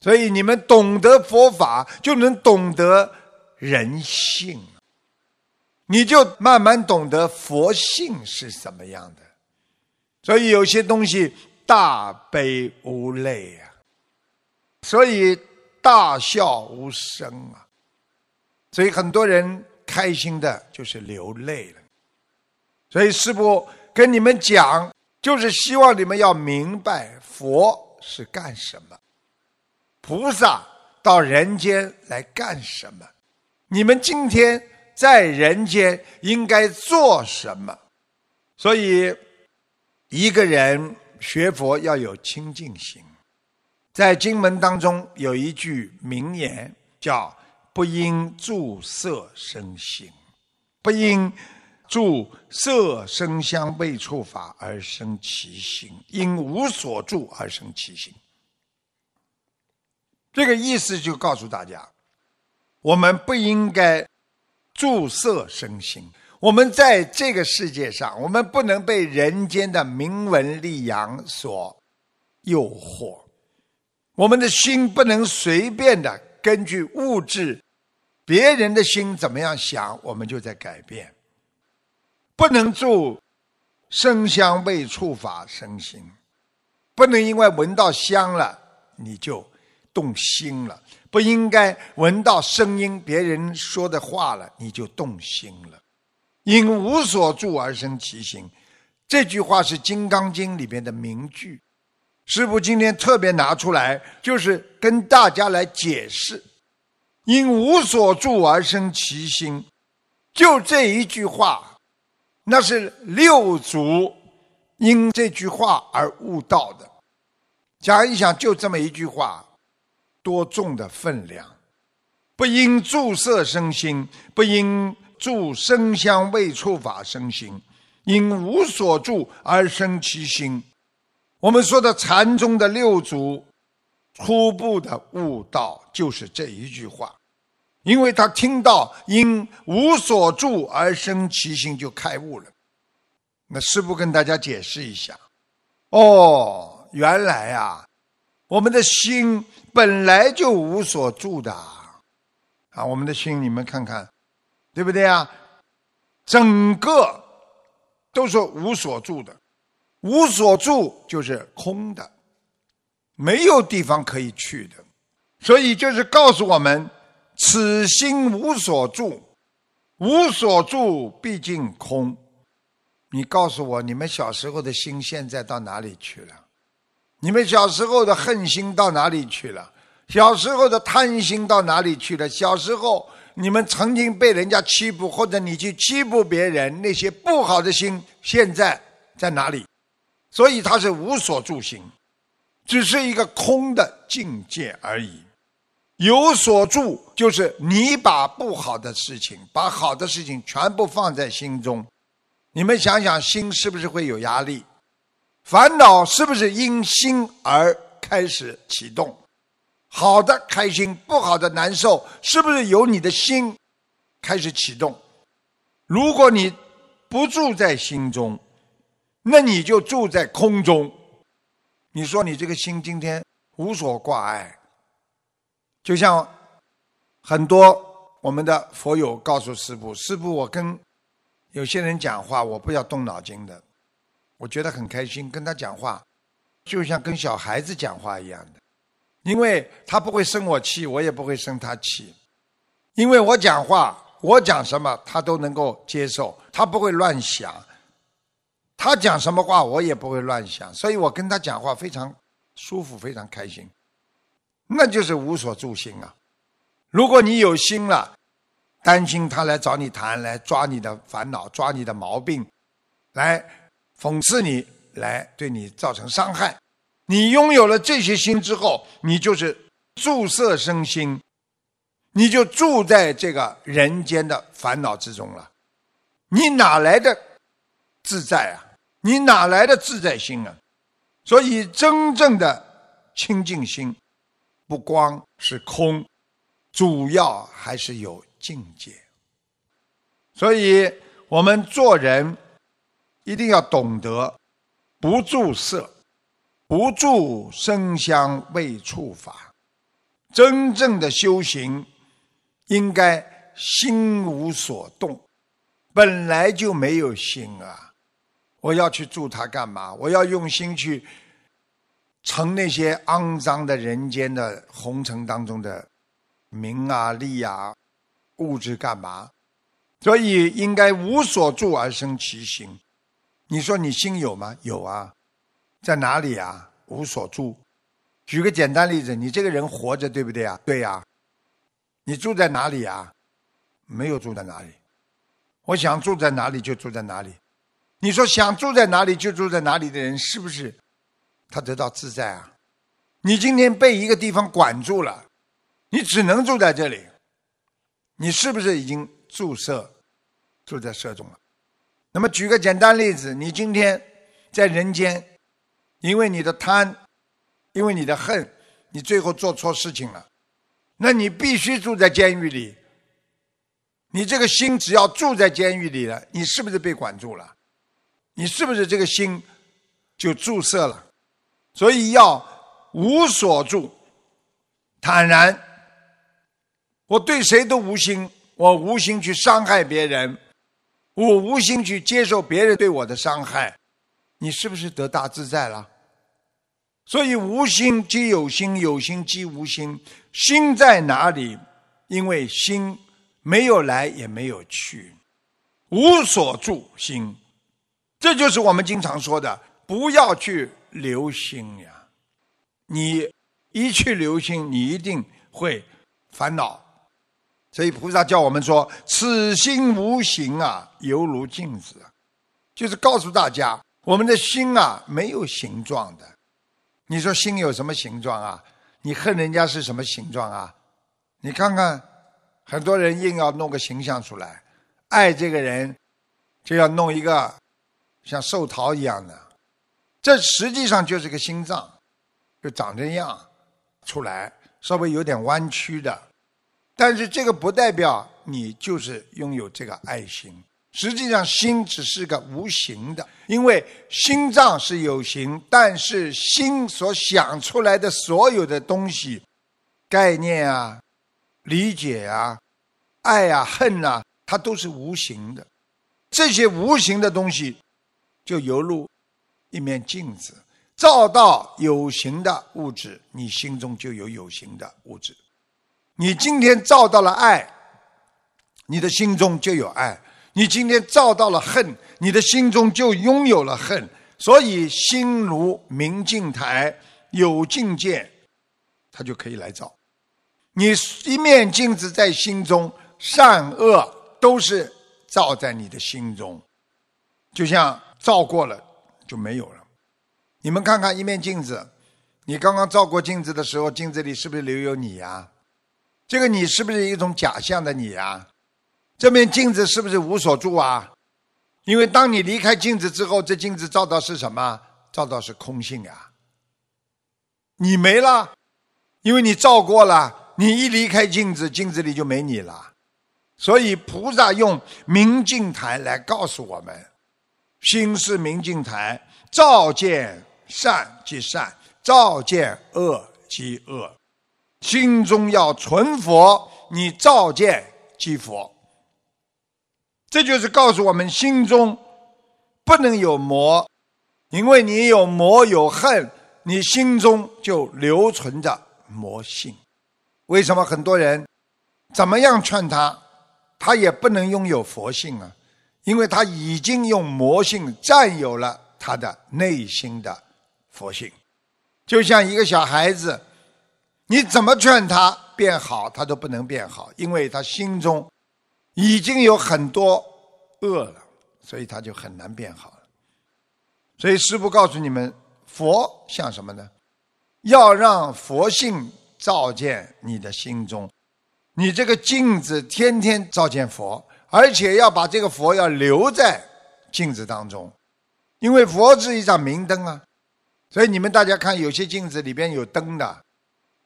所以你们懂得佛法，就能懂得人性，你就慢慢懂得佛性是什么样的。所以有些东西大悲无泪啊，所以大笑无声啊，所以很多人开心的就是流泪了。所以师父跟你们讲，就是希望你们要明白佛是干什么。菩萨到人间来干什么？你们今天在人间应该做什么？所以，一个人学佛要有清净心。在经文当中有一句名言，叫“不因住色生心，不因住色声香味触法而生其心，因无所住而生其心。”这个意思就告诉大家，我们不应该注色生心。我们在这个世界上，我们不能被人间的名闻利养所诱惑。我们的心不能随便的根据物质、别人的心怎么样想，我们就在改变。不能住生香味触法生心，不能因为闻到香了你就。动心了，不应该闻到声音，别人说的话了，你就动心了。因无所住而生其心，这句话是《金刚经》里边的名句。师父今天特别拿出来，就是跟大家来解释：因无所住而生其心，就这一句话，那是六祖因这句话而悟道的。想一想，就这么一句话。多重的分量！不因住色生心，不因住声香味触法生心，因无所住而生其心。我们说的禅宗的六祖初步的悟道，就是这一句话，因为他听到因无所住而生其心，就开悟了。那师父跟大家解释一下，哦，原来啊，我们的心。本来就无所住的啊，我们的心，你们看看，对不对啊？整个都是无所住的，无所住就是空的，没有地方可以去的。所以就是告诉我们：此心无所住，无所住毕竟空。你告诉我，你们小时候的心现在到哪里去了？你们小时候的恨心到哪里去了？小时候的贪心到哪里去了？小时候你们曾经被人家欺负，或者你去欺负别人，那些不好的心现在在哪里？所以它是无所住心，只是一个空的境界而已。有所住就是你把不好的事情，把好的事情全部放在心中。你们想想，心是不是会有压力？烦恼是不是因心而开始启动？好的开心，不好的难受，是不是由你的心开始启动？如果你不住在心中，那你就住在空中。你说你这个心今天无所挂碍，就像很多我们的佛友告诉师父：“师父，我跟有些人讲话，我不要动脑筋的。”我觉得很开心，跟他讲话，就像跟小孩子讲话一样的，因为他不会生我气，我也不会生他气，因为我讲话，我讲什么他都能够接受，他不会乱想，他讲什么话我也不会乱想，所以我跟他讲话非常舒服，非常开心，那就是无所住心啊。如果你有心了，担心他来找你谈，来抓你的烦恼，抓你的毛病，来。讽刺你，来对你造成伤害。你拥有了这些心之后，你就是注色生心，你就住在这个人间的烦恼之中了。你哪来的自在啊？你哪来的自在心啊？所以，真正的清净心，不光是空，主要还是有境界。所以我们做人。一定要懂得不住色，不住声香味触法，真正的修行应该心无所动，本来就没有心啊！我要去助他干嘛？我要用心去成那些肮脏的人间的红尘当中的名啊利啊物质干嘛？所以应该无所住而生其心。你说你心有吗？有啊，在哪里啊？无所住。举个简单例子，你这个人活着，对不对啊？对呀。你住在哪里啊？没有住在哪里。我想住在哪里就住在哪里。你说想住在哪里就住在哪里的人，是不是他得到自在啊？你今天被一个地方管住了，你只能住在这里。你是不是已经注射住在社中了？那么举个简单例子，你今天在人间，因为你的贪。因为你的恨，你最后做错事情了，那你必须住在监狱里。你这个心只要住在监狱里了，你是不是被管住了？你是不是这个心就注射了？所以要无所住，坦然。我对谁都无心，我无心去伤害别人，我无心去接受别人对我的伤害，你是不是得大自在了？所以无心即有心，有心即无心。心在哪里？因为心没有来也没有去，无所住心。这就是我们经常说的：不要去留心呀！你一去留心，你一定会烦恼。所以菩萨叫我们说：“此心无形啊，犹如镜子。”就是告诉大家，我们的心啊，没有形状的。你说心有什么形状啊？你恨人家是什么形状啊？你看看，很多人硬要弄个形象出来，爱这个人就要弄一个像寿桃一样的，这实际上就是个心脏，就长这样出来，稍微有点弯曲的，但是这个不代表你就是拥有这个爱心。实际上，心只是个无形的，因为心脏是有形，但是心所想出来的所有的东西、概念啊、理解啊、爱啊、恨啊，它都是无形的。这些无形的东西，就犹如一面镜子，照到有形的物质，你心中就有有形的物质。你今天照到了爱，你的心中就有爱。你今天照到了恨，你的心中就拥有了恨。所以心如明镜台，有境界，它就可以来照。你一面镜子在心中，善恶都是照在你的心中，就像照过了就没有了。你们看看一面镜子，你刚刚照过镜子的时候，镜子里是不是留有你呀？这个你是不是一种假象的你啊？这面镜子是不是无所住啊？因为当你离开镜子之后，这镜子照到是什么？照到是空性呀。你没了，因为你照过了。你一离开镜子，镜子里就没你了。所以菩萨用明镜台来告诉我们：心是明镜台，照见善即善，照见恶即恶。心中要存佛，你照见即佛。这就是告诉我们，心中不能有魔，因为你有魔有恨，你心中就留存着魔性。为什么很多人怎么样劝他，他也不能拥有佛性啊？因为他已经用魔性占有了他的内心的佛性。就像一个小孩子，你怎么劝他变好，他都不能变好，因为他心中。已经有很多恶了，所以他就很难变好了。所以师父告诉你们，佛像什么呢？要让佛性照见你的心中，你这个镜子天天照见佛，而且要把这个佛要留在镜子当中，因为佛是一盏明灯啊。所以你们大家看，有些镜子里边有灯的，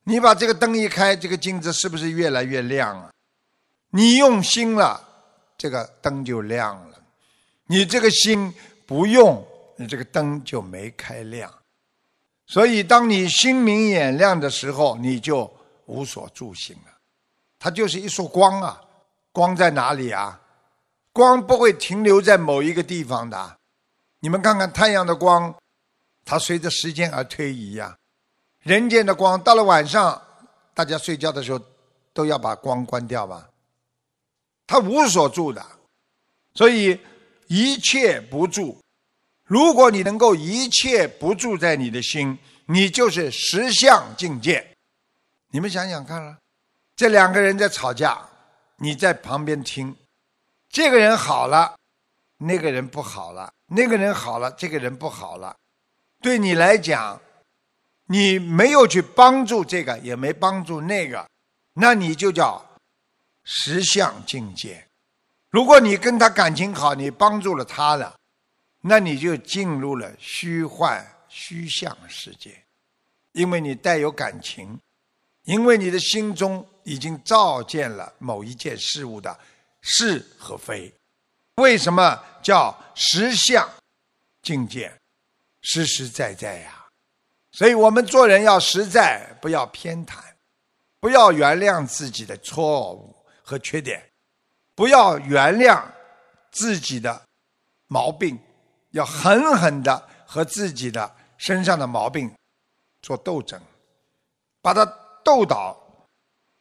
你把这个灯一开，这个镜子是不是越来越亮啊？你用心了，这个灯就亮了；你这个心不用，你这个灯就没开亮。所以，当你心明眼亮的时候，你就无所住行了。它就是一束光啊，光在哪里啊？光不会停留在某一个地方的。你们看看太阳的光，它随着时间而推移呀。人间的光到了晚上，大家睡觉的时候都要把光关掉吧。他无所住的，所以一切不住。如果你能够一切不住在你的心，你就是实相境界。你们想想看了，这两个人在吵架，你在旁边听，这个人好了，那个人不好了；那个人好了，这个人不好了。对你来讲，你没有去帮助这个，也没帮助那个，那你就叫实相境界。如果你跟他感情好，你帮助了他了。那你就进入了虚幻虚相世界，因为你带有感情，因为你的心中已经照见了某一件事物的是和非。为什么叫实相境界？实实在在呀！所以我们做人要实在，不要偏袒，不要原谅自己的错误和缺点，不要原谅自己的毛病。要狠狠的和自己的身上的毛病做斗争，把它斗倒，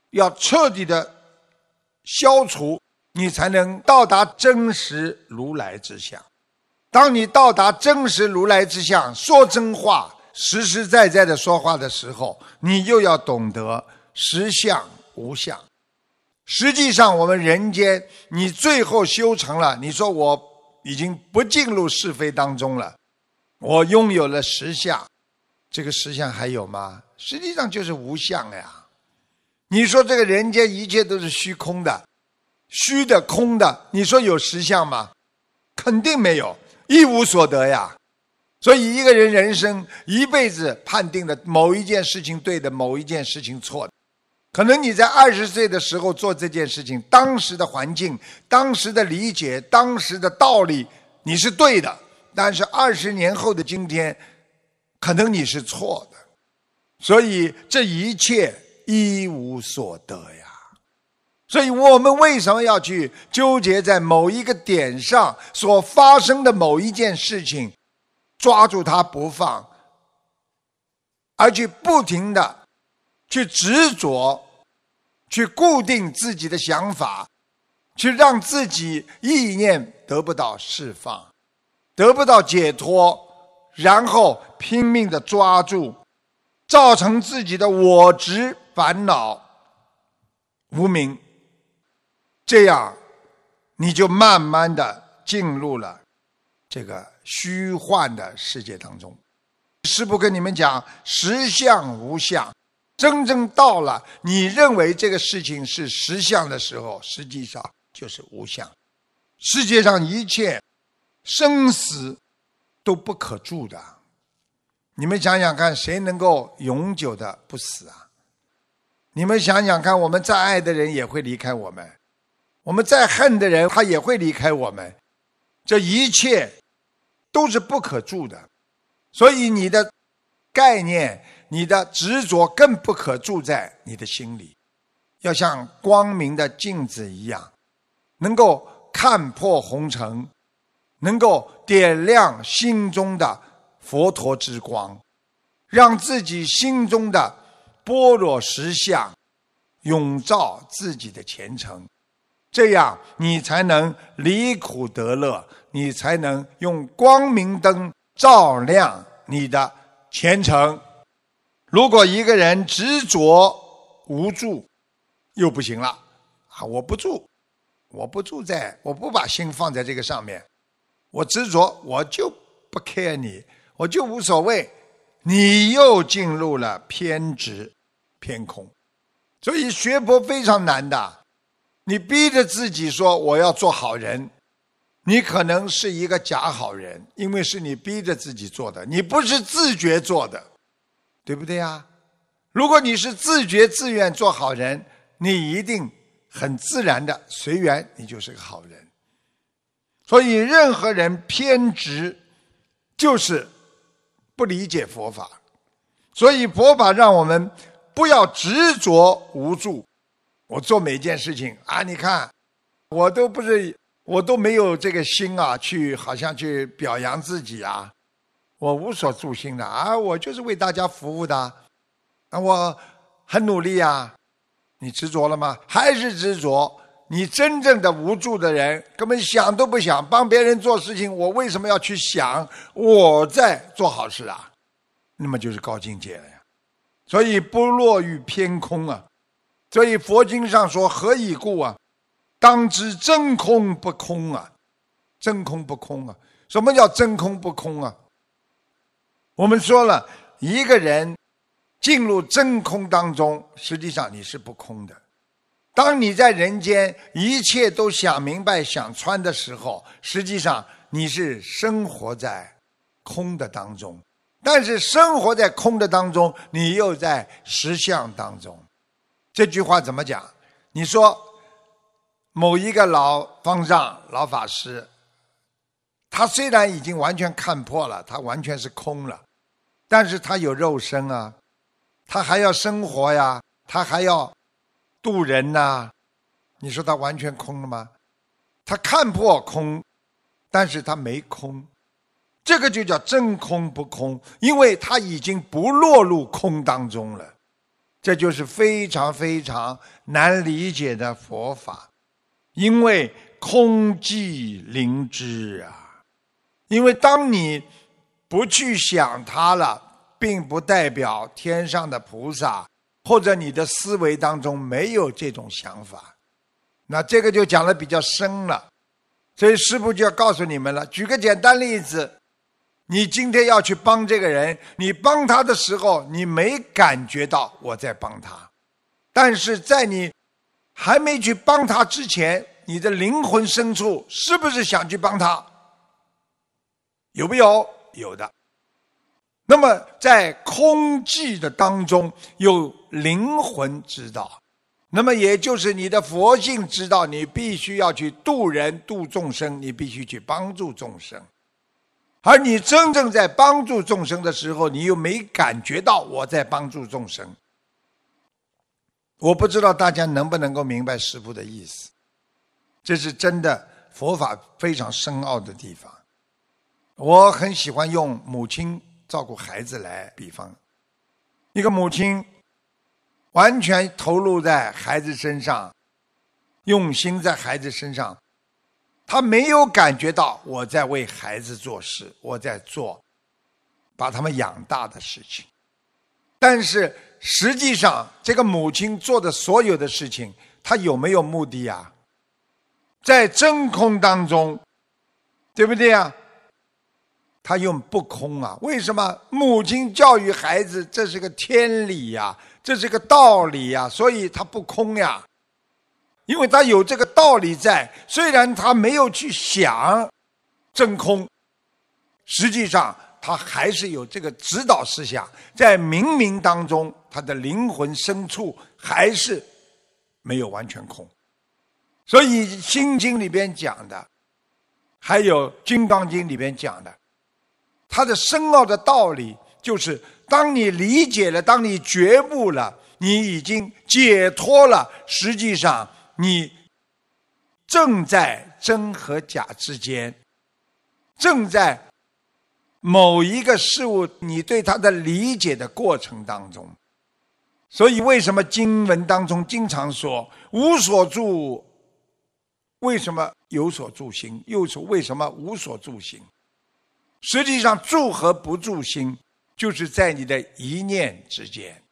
要彻底的消除，你才能到达真实如来之相。当你到达真实如来之相，说真话，实实在在的说话的时候，你又要懂得实相无相。实际上，我们人间，你最后修成了，你说我。已经不进入是非当中了，我拥有了实相，这个实相还有吗？实际上就是无相呀。你说这个人间一切都是虚空的，虚的空的，你说有实相吗？肯定没有，一无所得呀。所以一个人人生一辈子判定的某一件事情对的，某一件事情错的。可能你在二十岁的时候做这件事情，当时的环境、当时的理解、当时的道理，你是对的；但是二十年后的今天，可能你是错的。所以这一切一无所得呀。所以我们为什么要去纠结在某一个点上所发生的某一件事情，抓住它不放，而去不停的？去执着，去固定自己的想法，去让自己意念得不到释放，得不到解脱，然后拼命的抓住，造成自己的我执烦恼无名，这样你就慢慢的进入了这个虚幻的世界当中。师父跟你们讲，实相无相。真正到了你认为这个事情是实相的时候，实际上就是无相。世界上一切生死都不可住的，你们想想看，谁能够永久的不死啊？你们想想看，我们再爱的人也会离开我们，我们再恨的人他也会离开我们，这一切都是不可住的。所以你的概念。你的执着更不可住在你的心里，要像光明的镜子一样，能够看破红尘，能够点亮心中的佛陀之光，让自己心中的般若实相永照自己的前程，这样你才能离苦得乐，你才能用光明灯照亮你的前程。如果一个人执着无助，又不行了啊！我不住，我不住在，我不把心放在这个上面，我执着，我就不 care 你，我就无所谓。你又进入了偏执、偏空，所以学佛非常难的。你逼着自己说我要做好人，你可能是一个假好人，因为是你逼着自己做的，你不是自觉做的。对不对呀？如果你是自觉自愿做好人，你一定很自然的随缘，你就是个好人。所以，任何人偏执，就是不理解佛法。所以，佛法让我们不要执着无助。我做每一件事情啊，你看，我都不是，我都没有这个心啊，去好像去表扬自己啊，我无所助心的啊，我就是为大家服务的，啊，我很努力呀。你执着了吗？还是执着？你真正的无助的人，根本想都不想帮别人做事情。我为什么要去想我在做好事啊？那么就是高境界了呀。所以不落于偏空啊。所以佛经上说：“何以故啊？当知真空不空啊！真空不空啊！什么叫真空不空啊？我们说了一个人进入真空当中，实际上你是不空的。当你在人间一切都想明白、想穿的时候，实际上你是生活在空的当中。但是生活在空的当中，你又在实相当中。这句话怎么讲？你说某一个老方丈、老法师，他虽然已经完全看破了，他完全是空了，但是他有肉身啊，他还要生活呀，他还要。渡人呐，你说他完全空了吗？他看破空，但是他没空，这个就叫真空不空，因为他已经不落入空当中了。这就是非常非常难理解的佛法，因为空寂灵知啊。因为当你不去想它了，并不代表天上的菩萨。或者你的思维当中没有这种想法，那这个就讲的比较深了。所以师父就要告诉你们了。举个简单例子，你今天要去帮这个人，你帮他的时候，你没感觉到我在帮他，但是在你还没去帮他之前，你的灵魂深处是不是想去帮他？有没有？有的。那么，在空寂的当中，有灵魂知道，那么也就是你的佛性知道，你必须要去度人度众生，你必须去帮助众生。而你真正在帮助众生的时候，你又没感觉到我在帮助众生。我不知道大家能不能够明白师父的意思，这是真的佛法非常深奥的地方。我很喜欢用母亲。照顾孩子来比方，一个母亲完全投入在孩子身上，用心在孩子身上，他没有感觉到我在为孩子做事，我在做把他们养大的事情。但是实际上，这个母亲做的所有的事情，她有没有目的呀？在真空当中，对不对呀？他用不空啊？为什么母亲教育孩子，这是个天理呀，这是个道理呀，所以他不空呀，因为他有这个道理在。虽然他没有去想真空，实际上他还是有这个指导思想，在冥冥当中，他的灵魂深处还是没有完全空。所以《心经》里边讲的，还有《金刚经》里边讲的。它的深奥的道理，就是当你理解了，当你觉悟了，你已经解脱了。实际上，你正在真和假之间，正在某一个事物你对它的理解的过程当中。所以，为什么经文当中经常说“无所住”？为什么有所住心？又是为什么无所住心？实际上，住和不住心，就是在你的一念之间。